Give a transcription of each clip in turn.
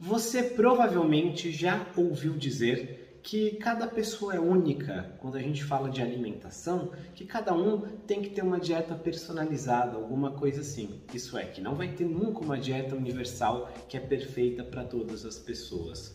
Você provavelmente já ouviu dizer que cada pessoa é única quando a gente fala de alimentação, que cada um tem que ter uma dieta personalizada, alguma coisa assim. Isso é, que não vai ter nunca uma dieta universal que é perfeita para todas as pessoas.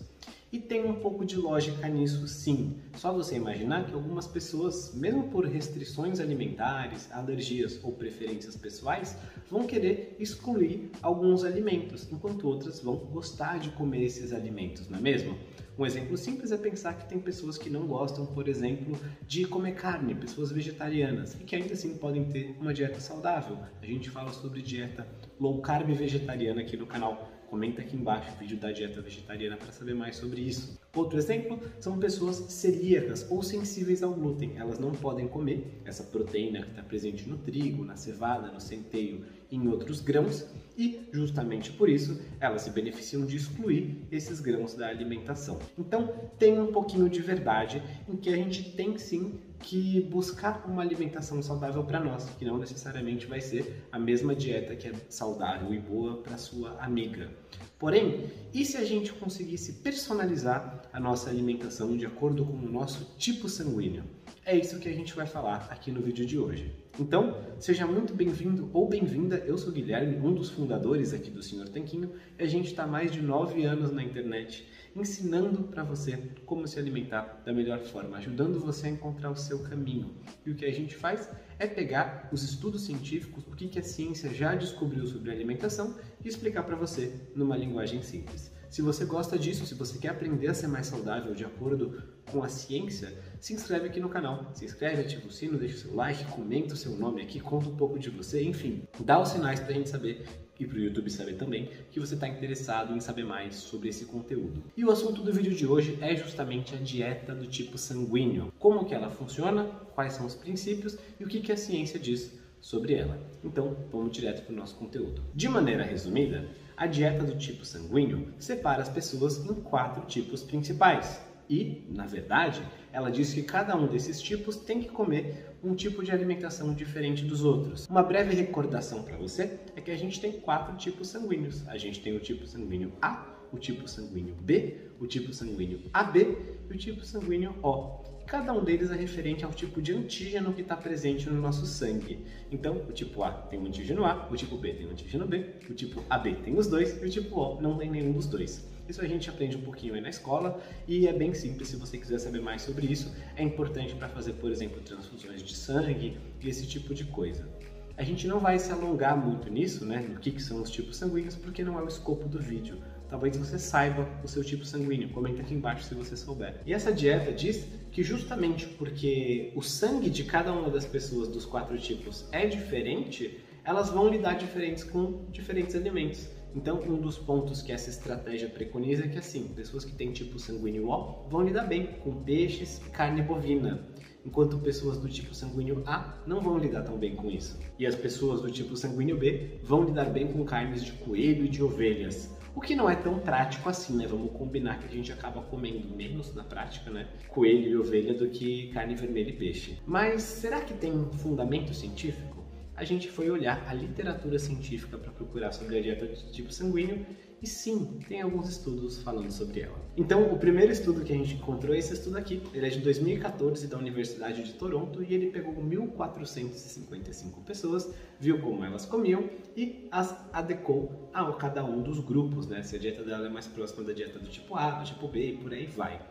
E tem um pouco de lógica nisso sim. Só você imaginar que algumas pessoas, mesmo por restrições alimentares, alergias ou preferências pessoais, vão querer excluir alguns alimentos, enquanto outras vão gostar de comer esses alimentos, não é mesmo? Um exemplo simples é pensar que tem pessoas que não gostam, por exemplo, de comer carne, pessoas vegetarianas, e que ainda assim podem ter uma dieta saudável. A gente fala sobre dieta low carb vegetariana aqui no canal Comenta aqui embaixo o vídeo da dieta vegetariana para saber mais sobre isso. Outro exemplo são pessoas celíacas ou sensíveis ao glúten. Elas não podem comer essa proteína que está presente no trigo, na cevada, no centeio e em outros grãos e, justamente por isso, elas se beneficiam de excluir esses grãos da alimentação. Então, tem um pouquinho de verdade em que a gente tem sim que buscar uma alimentação saudável para nós, que não necessariamente vai ser a mesma dieta que é saudável e boa para sua amiga. Porém, e se a gente conseguisse personalizar a nossa alimentação de acordo com o nosso tipo sanguíneo? É isso que a gente vai falar aqui no vídeo de hoje. Então, seja muito bem-vindo ou bem-vinda. Eu sou Guilherme, um dos fundadores aqui do Senhor Tanquinho, e a gente está mais de nove anos na internet ensinando para você como se alimentar da melhor forma, ajudando você a encontrar o seu caminho. E o que a gente faz é pegar os estudos científicos, o que, a ciência já descobriu sobre alimentação e explicar para você numa linguagem simples. Se você gosta disso, se você quer aprender a ser mais saudável de acordo com a ciência, se inscreve aqui no canal. Se inscreve, ativa o sino, deixa o seu like, comenta o seu nome aqui, conta um pouco de você, enfim, dá os sinais para a gente saber e para o YouTube saber também que você está interessado em saber mais sobre esse conteúdo. E o assunto do vídeo de hoje é justamente a dieta do tipo sanguíneo. Como que ela funciona, quais são os princípios e o que, que a ciência diz sobre ela. Então, vamos direto para o nosso conteúdo. De maneira resumida, a dieta do tipo sanguíneo separa as pessoas em quatro tipos principais. E, na verdade, ela diz que cada um desses tipos tem que comer um tipo de alimentação diferente dos outros. Uma breve recordação para você é que a gente tem quatro tipos sanguíneos. A gente tem o tipo sanguíneo A, o tipo sanguíneo B, o tipo sanguíneo AB e o tipo sanguíneo O. Cada um deles é referente ao tipo de antígeno que está presente no nosso sangue. Então, o tipo A tem um antígeno A, o tipo B tem um antígeno B, o tipo AB tem os dois e o tipo O não tem nenhum dos dois. Isso a gente aprende um pouquinho aí na escola e é bem simples se você quiser saber mais sobre isso. É importante para fazer, por exemplo, transfusões de sangue e esse tipo de coisa. A gente não vai se alongar muito nisso, né, no que, que são os tipos sanguíneos, porque não é o escopo do vídeo. Talvez você saiba o seu tipo sanguíneo, comenta aqui embaixo se você souber. E essa dieta diz que justamente porque o sangue de cada uma das pessoas dos quatro tipos é diferente, elas vão lidar diferentes com diferentes alimentos. Então, um dos pontos que essa estratégia preconiza é que, assim, pessoas que têm tipo sanguíneo O vão lidar bem com peixes e carne bovina, enquanto pessoas do tipo sanguíneo A não vão lidar tão bem com isso. E as pessoas do tipo sanguíneo B vão lidar bem com carnes de coelho e de ovelhas. O que não é tão prático assim, né? Vamos combinar que a gente acaba comendo menos na prática, né? Coelho e ovelha do que carne vermelha e peixe. Mas será que tem um fundamento científico? a gente foi olhar a literatura científica para procurar sobre a dieta de tipo sanguíneo e sim, tem alguns estudos falando sobre ela. Então, o primeiro estudo que a gente encontrou é esse estudo aqui. Ele é de 2014 da Universidade de Toronto e ele pegou 1.455 pessoas, viu como elas comiam e as adequou a cada um dos grupos, né? Se a dieta dela é mais próxima da dieta do tipo A, do tipo B e por aí vai.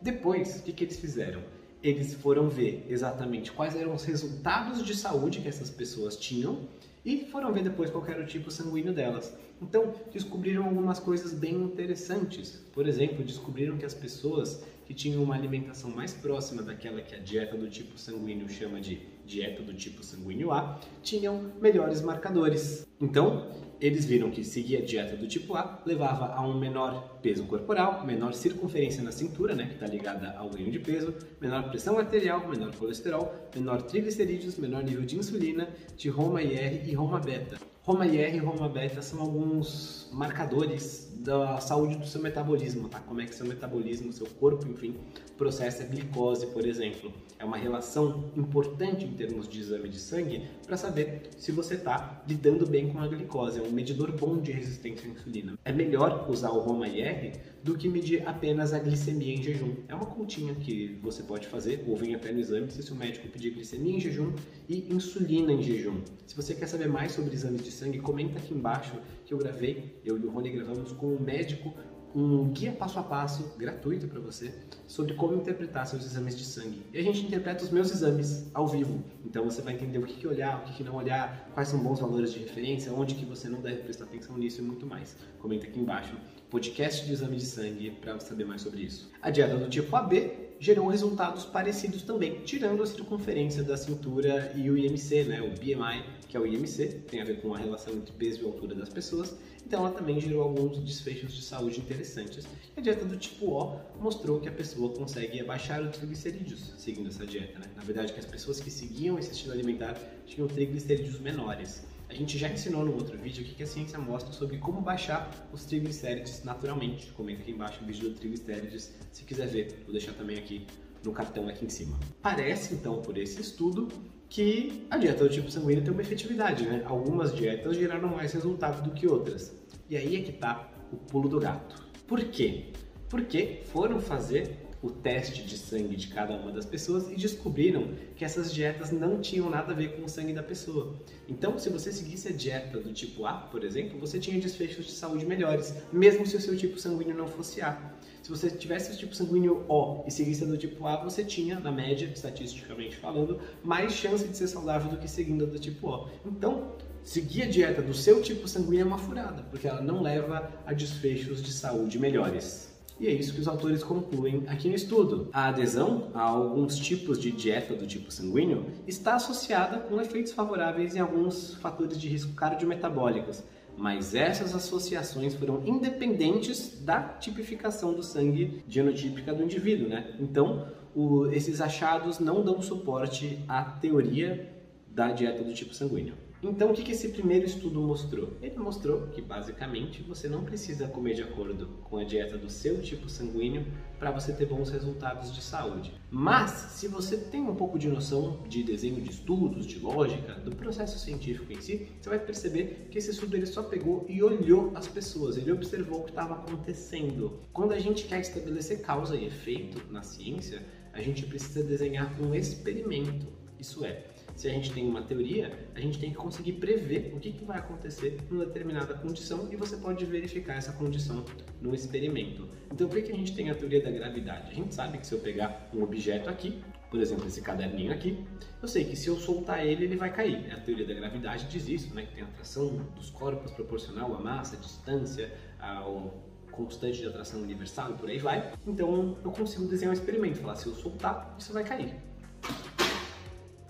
Depois, o que, que eles fizeram? eles foram ver exatamente quais eram os resultados de saúde que essas pessoas tinham e foram ver depois qual era o tipo sanguíneo delas. Então, descobriram algumas coisas bem interessantes. Por exemplo, descobriram que as pessoas que tinham uma alimentação mais próxima daquela que a dieta do tipo sanguíneo chama de dieta do tipo sanguíneo A, tinham melhores marcadores. Então, eles viram que seguir a dieta do tipo A levava a um menor peso corporal, menor circunferência na cintura, né, que está ligada ao ganho de peso, menor pressão arterial, menor colesterol, menor triglicerídeos, menor nível de insulina, de Roma IR e Roma beta. Roma IR e Roma Beta são alguns marcadores da saúde do seu metabolismo, tá? Como é que seu metabolismo, seu corpo, enfim, processa a glicose, por exemplo. É uma relação importante em termos de exame de sangue para saber se você está lidando bem com a glicose. É um medidor bom de resistência à insulina. É melhor usar o Roma IR do que medir apenas a glicemia em jejum. É uma continha que você pode fazer, ou vem até no exame, se o médico pedir glicemia em jejum e insulina em jejum. Se você quer saber mais sobre exames de sangue, comenta aqui embaixo que eu gravei, eu e o Rony gravamos com um médico um guia passo a passo gratuito para você sobre como interpretar seus exames de sangue. E a gente interpreta os meus exames ao vivo. Então você vai entender o que, que olhar, o que, que não olhar, quais são bons valores de referência, onde que você não deve prestar atenção nisso e muito mais. Comenta aqui embaixo. Podcast de exame de sangue para saber mais sobre isso. A dieta do tipo AB gerou resultados parecidos também, tirando a circunferência da cintura e o IMC, né, o BMI, que é o IMC, tem a ver com a relação entre peso e altura das pessoas. Então ela também gerou alguns desfechos de saúde interessantes. A dieta do tipo O mostrou que a pessoa consegue abaixar os triglicerídeos seguindo essa dieta. Né? Na verdade, que as pessoas que seguiam esse estilo alimentar tinham triglicerídeos menores. Gente já ensinou no outro vídeo o que a ciência mostra sobre como baixar os triglicérides naturalmente. Comenta aqui embaixo o vídeo do triglicérides se quiser ver. Vou deixar também aqui no cartão aqui em cima. Parece então por esse estudo que a dieta do tipo sanguíneo tem uma efetividade, né? Algumas dietas geraram mais resultado do que outras. E aí é que tá o pulo do gato. Por quê? Porque foram fazer o teste de sangue de cada uma das pessoas e descobriram que essas dietas não tinham nada a ver com o sangue da pessoa. Então, se você seguisse a dieta do tipo A, por exemplo, você tinha desfechos de saúde melhores, mesmo se o seu tipo sanguíneo não fosse A. Se você tivesse o tipo sanguíneo O e seguisse a do tipo A, você tinha, na média, estatisticamente falando, mais chance de ser saudável do que seguindo a do tipo O. Então, seguir a dieta do seu tipo sanguíneo é uma furada, porque ela não leva a desfechos de saúde melhores. E é isso que os autores concluem aqui no estudo. A adesão a alguns tipos de dieta do tipo sanguíneo está associada com efeitos favoráveis em alguns fatores de risco cardiometabólicos, mas essas associações foram independentes da tipificação do sangue genotípica do indivíduo, né? Então, o, esses achados não dão suporte à teoria da dieta do tipo sanguíneo. Então, o que esse primeiro estudo mostrou? Ele mostrou que, basicamente, você não precisa comer de acordo com a dieta do seu tipo sanguíneo para você ter bons resultados de saúde. Mas, se você tem um pouco de noção de desenho de estudos, de lógica, do processo científico em si, você vai perceber que esse estudo ele só pegou e olhou as pessoas, ele observou o que estava acontecendo. Quando a gente quer estabelecer causa e efeito na ciência, a gente precisa desenhar um experimento. Isso é, se a gente tem uma teoria, a gente tem que conseguir prever o que, que vai acontecer numa determinada condição e você pode verificar essa condição no experimento. Então, por que a gente tem a teoria da gravidade? A gente sabe que se eu pegar um objeto aqui, por exemplo, esse caderninho aqui, eu sei que se eu soltar ele, ele vai cair. A teoria da gravidade diz isso, né? que tem a atração dos corpos proporcional à massa, à distância, ao constante de atração universal e por aí vai. Então eu consigo desenhar um experimento, falar se eu soltar, isso vai cair.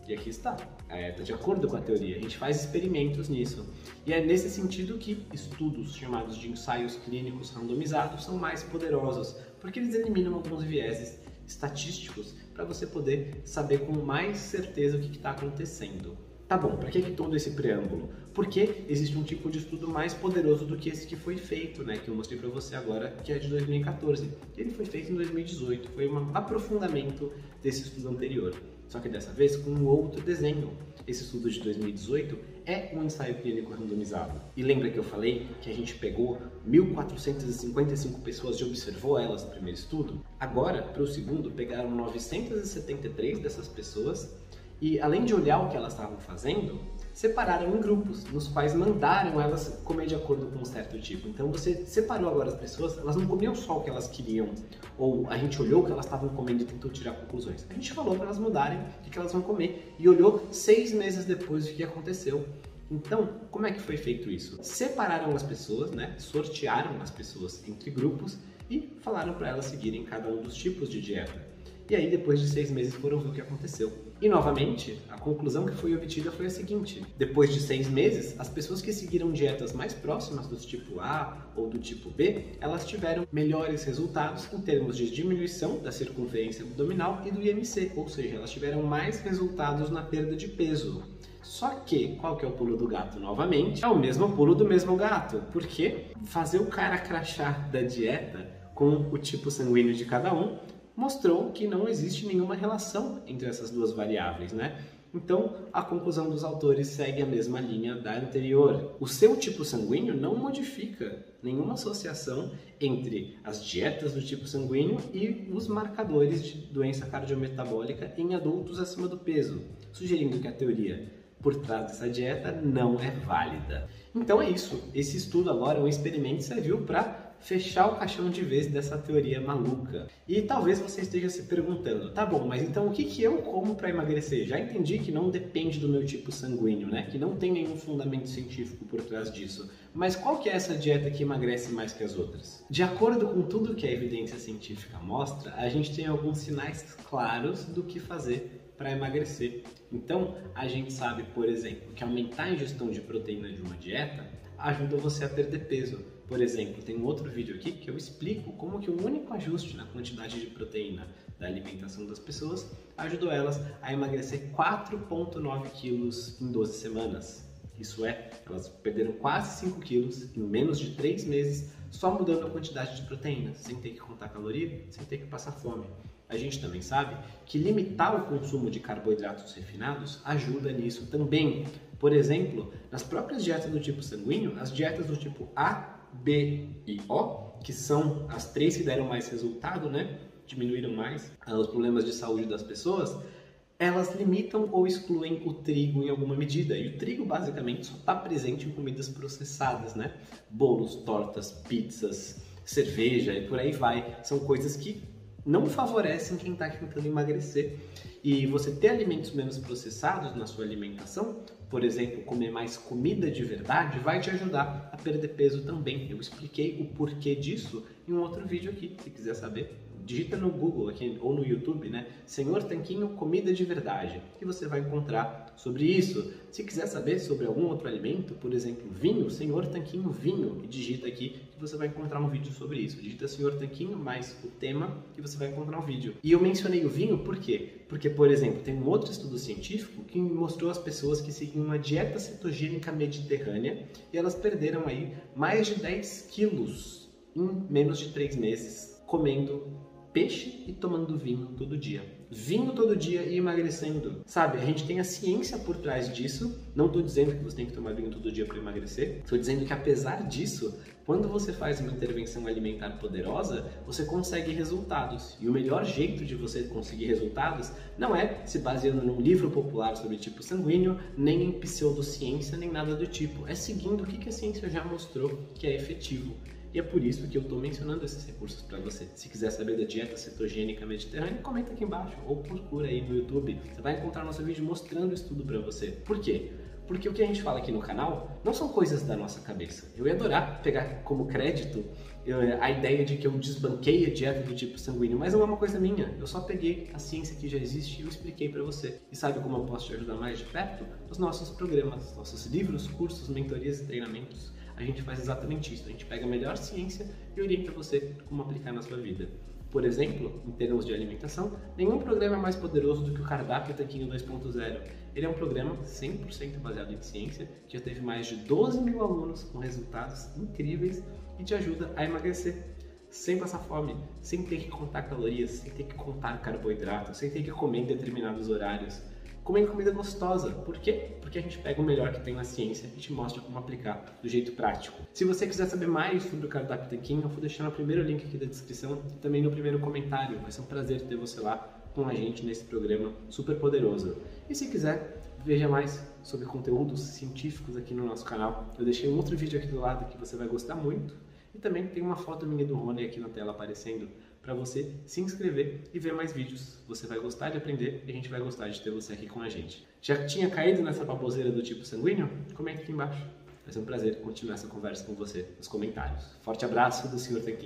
E aqui está, está é, de acordo com a teoria. A gente faz experimentos nisso. E é nesse sentido que estudos chamados de ensaios clínicos randomizados são mais poderosos, porque eles eliminam alguns vieses estatísticos para você poder saber com mais certeza o que está acontecendo. Tá bom, para que, que todo esse preâmbulo? Porque existe um tipo de estudo mais poderoso do que esse que foi feito, né? Que eu mostrei para você agora, que é de 2014. Ele foi feito em 2018, foi um aprofundamento desse estudo anterior só que dessa vez com um outro desenho. Esse estudo de 2018 é um ensaio clínico randomizado. E lembra que eu falei que a gente pegou 1.455 pessoas e observou elas no primeiro estudo? Agora, para o segundo, pegaram 973 dessas pessoas e, além de olhar o que elas estavam fazendo, separaram em grupos, nos quais mandaram elas comer de acordo com um certo tipo. Então você separou agora as pessoas, elas não comiam só o que elas queriam, ou a gente olhou o que elas estavam comendo e tentou tirar conclusões. A gente falou para elas mudarem o que elas vão comer e olhou seis meses depois o que aconteceu. Então, como é que foi feito isso? Separaram as pessoas, né? sortearam as pessoas entre grupos e falaram para elas seguirem cada um dos tipos de dieta. e aí depois de seis meses foram ver o que aconteceu. E novamente, a conclusão que foi obtida foi a seguinte: depois de seis meses, as pessoas que seguiram dietas mais próximas do tipo A ou do tipo B, elas tiveram melhores resultados em termos de diminuição da circunferência abdominal e do IMC, ou seja, elas tiveram mais resultados na perda de peso. Só que, qual que é o pulo do gato novamente? É o mesmo pulo do mesmo gato, porque fazer o cara crachar da dieta com o tipo sanguíneo de cada um mostrou que não existe nenhuma relação entre essas duas variáveis, né? Então, a conclusão dos autores segue a mesma linha da anterior. O seu tipo sanguíneo não modifica nenhuma associação entre as dietas do tipo sanguíneo e os marcadores de doença cardiometabólica em adultos acima do peso, sugerindo que a teoria por trás dessa dieta não é válida. Então é isso. Esse estudo agora, um experimento, serviu para fechar o caixão de vez dessa teoria maluca. E talvez você esteja se perguntando, tá bom, mas então o que, que eu como para emagrecer? Já entendi que não depende do meu tipo sanguíneo, né? Que não tem nenhum fundamento científico por trás disso. Mas qual que é essa dieta que emagrece mais que as outras? De acordo com tudo que a evidência científica mostra, a gente tem alguns sinais claros do que fazer para emagrecer. Então, a gente sabe, por exemplo, que aumentar a ingestão de proteína de uma dieta ajuda você a perder peso. Por exemplo, tem um outro vídeo aqui que eu explico como que o único ajuste na quantidade de proteína da alimentação das pessoas ajudou elas a emagrecer 4,9 quilos em 12 semanas. Isso é, elas perderam quase 5 quilos em menos de 3 meses só mudando a quantidade de proteína, sem ter que contar caloria, sem ter que passar fome. A gente também sabe que limitar o consumo de carboidratos refinados ajuda nisso também. Por exemplo, nas próprias dietas do tipo sanguíneo, as dietas do tipo A B e O, que são as três que deram mais resultado, né? Diminuíram mais ah, os problemas de saúde das pessoas, elas limitam ou excluem o trigo em alguma medida. E o trigo basicamente só está presente em comidas processadas, né? Bolos, tortas, pizzas, cerveja e por aí vai. São coisas que não favorecem quem está tentando emagrecer. E você ter alimentos menos processados na sua alimentação por exemplo, comer mais comida de verdade, vai te ajudar a perder peso também. Eu expliquei o porquê disso em um outro vídeo aqui, se quiser saber digita no Google aqui, ou no YouTube, né? Senhor Tanquinho Comida de Verdade, que você vai encontrar sobre isso. Se quiser saber sobre algum outro alimento, por exemplo, vinho, Senhor Tanquinho Vinho, e digita aqui que você vai encontrar um vídeo sobre isso. Digita Senhor Tanquinho mais o tema que você vai encontrar um vídeo. E eu mencionei o vinho por quê? Porque, por exemplo, tem um outro estudo científico que mostrou as pessoas que seguiam uma dieta cetogênica mediterrânea e elas perderam aí mais de 10 quilos em menos de 3 meses comendo peixe e tomando vinho todo dia. Vinho todo dia e emagrecendo. Sabe, a gente tem a ciência por trás disso. Não estou dizendo que você tem que tomar vinho todo dia para emagrecer. Estou dizendo que apesar disso, quando você faz uma intervenção alimentar poderosa, você consegue resultados. E o melhor jeito de você conseguir resultados não é se baseando num livro popular sobre tipo sanguíneo, nem em pseudociência, nem nada do tipo. É seguindo o que a ciência já mostrou que é efetivo. E é por isso que eu estou mencionando esses recursos para você. Se quiser saber da dieta cetogênica mediterrânea, comenta aqui embaixo ou procura aí no YouTube. Você vai encontrar nosso vídeo mostrando isso tudo para você. Por quê? Porque o que a gente fala aqui no canal não são coisas da nossa cabeça. Eu ia adorar pegar como crédito a ideia de que eu desbanquei a dieta do tipo sanguíneo, mas não é uma coisa minha. Eu só peguei a ciência que já existe e eu expliquei para você. E sabe como eu posso te ajudar mais de perto? Os nossos programas, nossos livros, cursos, mentorias e treinamentos a gente faz exatamente isso. A gente pega a melhor ciência e orienta você como aplicar na sua vida. Por exemplo, em termos de alimentação, nenhum programa é mais poderoso do que o Cardápio Tanquinho 2.0. Ele é um programa 100% baseado em ciência, que já teve mais de 12 mil alunos com resultados incríveis e te ajuda a emagrecer sem passar fome, sem ter que contar calorias, sem ter que contar carboidratos, sem ter que comer em determinados horários comendo comida gostosa. Por quê? Porque a gente pega o melhor que tem na ciência e te mostra como aplicar do jeito prático. Se você quiser saber mais sobre o cardápio Tanquinho, eu vou deixar no primeiro link aqui da descrição e também no primeiro comentário. Vai ser um prazer ter você lá com a gente nesse programa super poderoso. E se quiser, veja mais sobre conteúdos científicos aqui no nosso canal. Eu deixei um outro vídeo aqui do lado que você vai gostar muito. E também tem uma foto minha do Rony aqui na tela aparecendo para você se inscrever e ver mais vídeos. Você vai gostar de aprender e a gente vai gostar de ter você aqui com a gente. Já tinha caído nessa baboseira do tipo sanguíneo? Comenta aqui embaixo. Vai ser um prazer continuar essa conversa com você nos comentários. Forte abraço do Sr. Tequim.